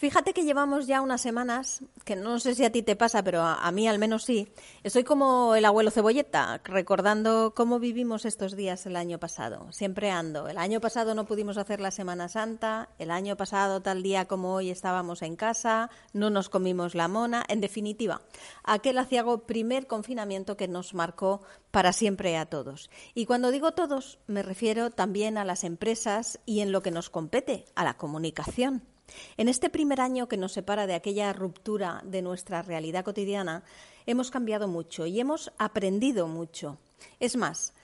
Fíjate que llevamos ya unas semanas, que no sé si a ti te pasa, pero a, mí al menos sí, estoy como el abuelo cebolleta, recordando cómo vivimos estos días el año pasado. Siempre ando. El año pasado no pudimos hacer la Semana Santa, el año pasado tal día como hoy estábamos en casa, no nos comimos la mona. En definitiva, aquel aciago primer confinamiento que nos marcó para siempre a todos. Y cuando digo todos, me refiero también a las empresas y en lo que nos compete, a la comunicación. En este primer año que nos separa de aquella ruptura de nuestra realidad cotidiana, hemos cambiado mucho y hemos aprendido mucho. Es más,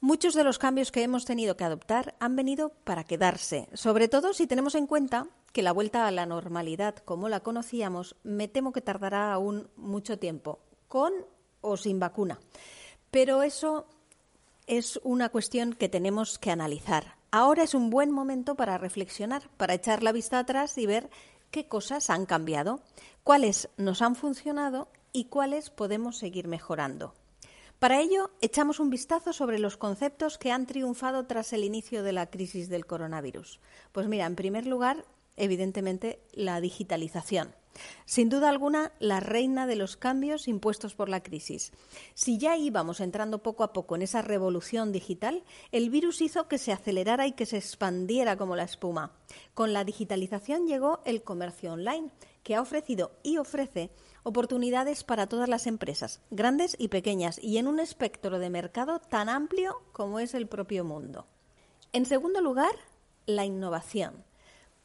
muchos de los cambios que hemos tenido que adoptar han venido para quedarse, sobre todo si tenemos en cuenta que la vuelta a la normalidad como la conocíamos me temo que tardará aún mucho tiempo, con o sin vacuna. Pero eso es una cuestión que tenemos que analizar. Ahora es un buen momento para reflexionar, para echar la vista atrás y ver qué cosas han cambiado, cuáles nos han funcionado y cuáles podemos seguir mejorando. Para ello, echamos un vistazo sobre los conceptos que han triunfado tras el inicio de la crisis del coronavirus. Pues mira, en primer lugar, evidentemente, la digitalización. Sin duda alguna, la reina de los cambios impuestos por la crisis. Si ya íbamos entrando poco a poco en esa revolución digital, el virus hizo que se acelerara y que se expandiera como la espuma. Con la digitalización llegó el comercio online, que ha ofrecido y ofrece oportunidades para todas las empresas, grandes y pequeñas, y en un espectro de mercado tan amplio como es el propio mundo. En segundo lugar, la innovación.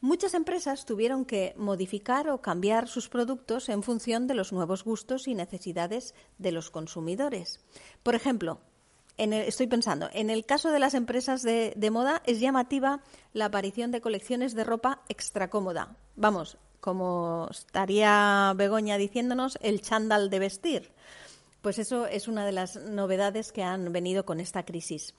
Muchas empresas tuvieron que modificar o cambiar sus productos en función de los nuevos gustos y necesidades de los consumidores. Por ejemplo, estoy pensando, en el caso de las empresas de, de, moda es llamativa la aparición de colecciones de ropa extra cómoda. Vamos, como estaría Begoña diciéndonos, el chándal de vestir. Pues eso es una de las novedades que han venido con esta crisis.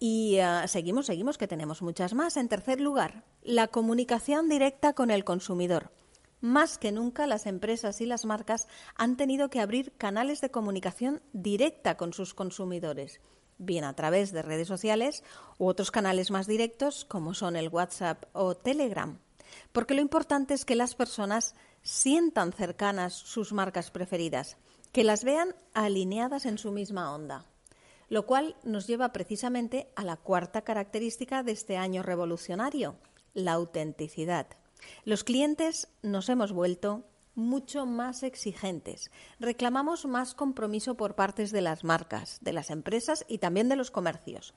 Y ah, seguimos, seguimos, que tenemos muchas más. En tercer lugar, la comunicación directa con el consumidor. Más que nunca las empresas y las marcas han tenido que abrir canales de comunicación directa con sus consumidores, bien a través de redes sociales u otros canales más directos como son el WhatsApp o Telegram. Porque lo importante es que las personas sientan cercanas sus marcas preferidas que las vean alineadas en su misma onda, lo cual nos lleva precisamente a la cuarta característica de este año revolucionario, la autenticidad. Los clientes nos hemos vuelto mucho más exigentes. Reclamamos más compromiso por partes de las marcas, de las empresas y también de los comercios.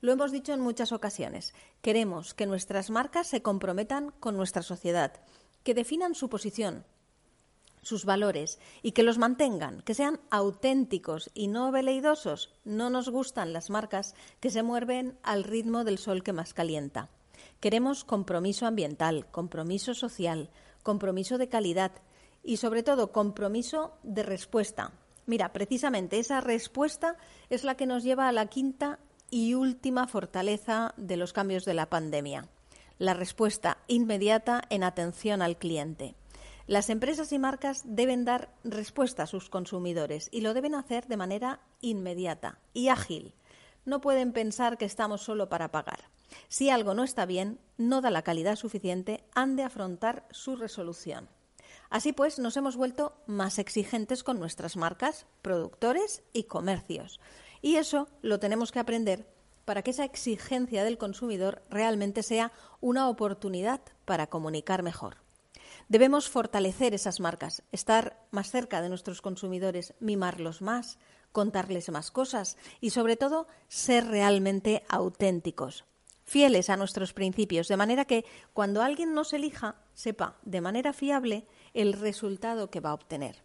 Lo hemos dicho en muchas ocasiones. Queremos que nuestras marcas se comprometan con nuestra sociedad, que definan su posición, sus valores y que los mantengan, que sean auténticos y no veleidosos. No nos gustan las marcas que se mueven al ritmo del sol que más calienta. Queremos compromiso ambiental, compromiso social, compromiso de calidad y sobre todo compromiso de respuesta. Mira, precisamente esa respuesta es la que nos lleva a la quinta y última fortaleza de los cambios de la pandemia, la respuesta inmediata en atención al cliente. Las empresas y marcas deben dar respuesta a sus consumidores y lo deben hacer de manera inmediata y ágil. No pueden pensar que estamos solo para pagar. Si algo no está bien, no da la calidad suficiente, han de afrontar su resolución. Así pues, nos hemos vuelto más exigentes con nuestras marcas, productores y comercios. Y eso lo tenemos que aprender para que esa exigencia del consumidor realmente sea una oportunidad para comunicar mejor. Debemos fortalecer esas marcas, estar más cerca de nuestros consumidores, mimarlos más, contarles más cosas y, sobre todo, ser realmente auténticos, fieles a nuestros principios, de manera que cuando alguien nos elija, sepa de manera fiable el resultado que va a obtener.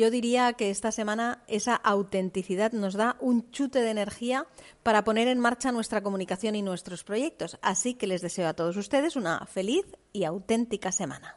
Yo diría que esta semana esa autenticidad nos da un chute de energía para poner en marcha nuestra comunicación y nuestros proyectos. Así que les deseo a todos ustedes una feliz y auténtica semana.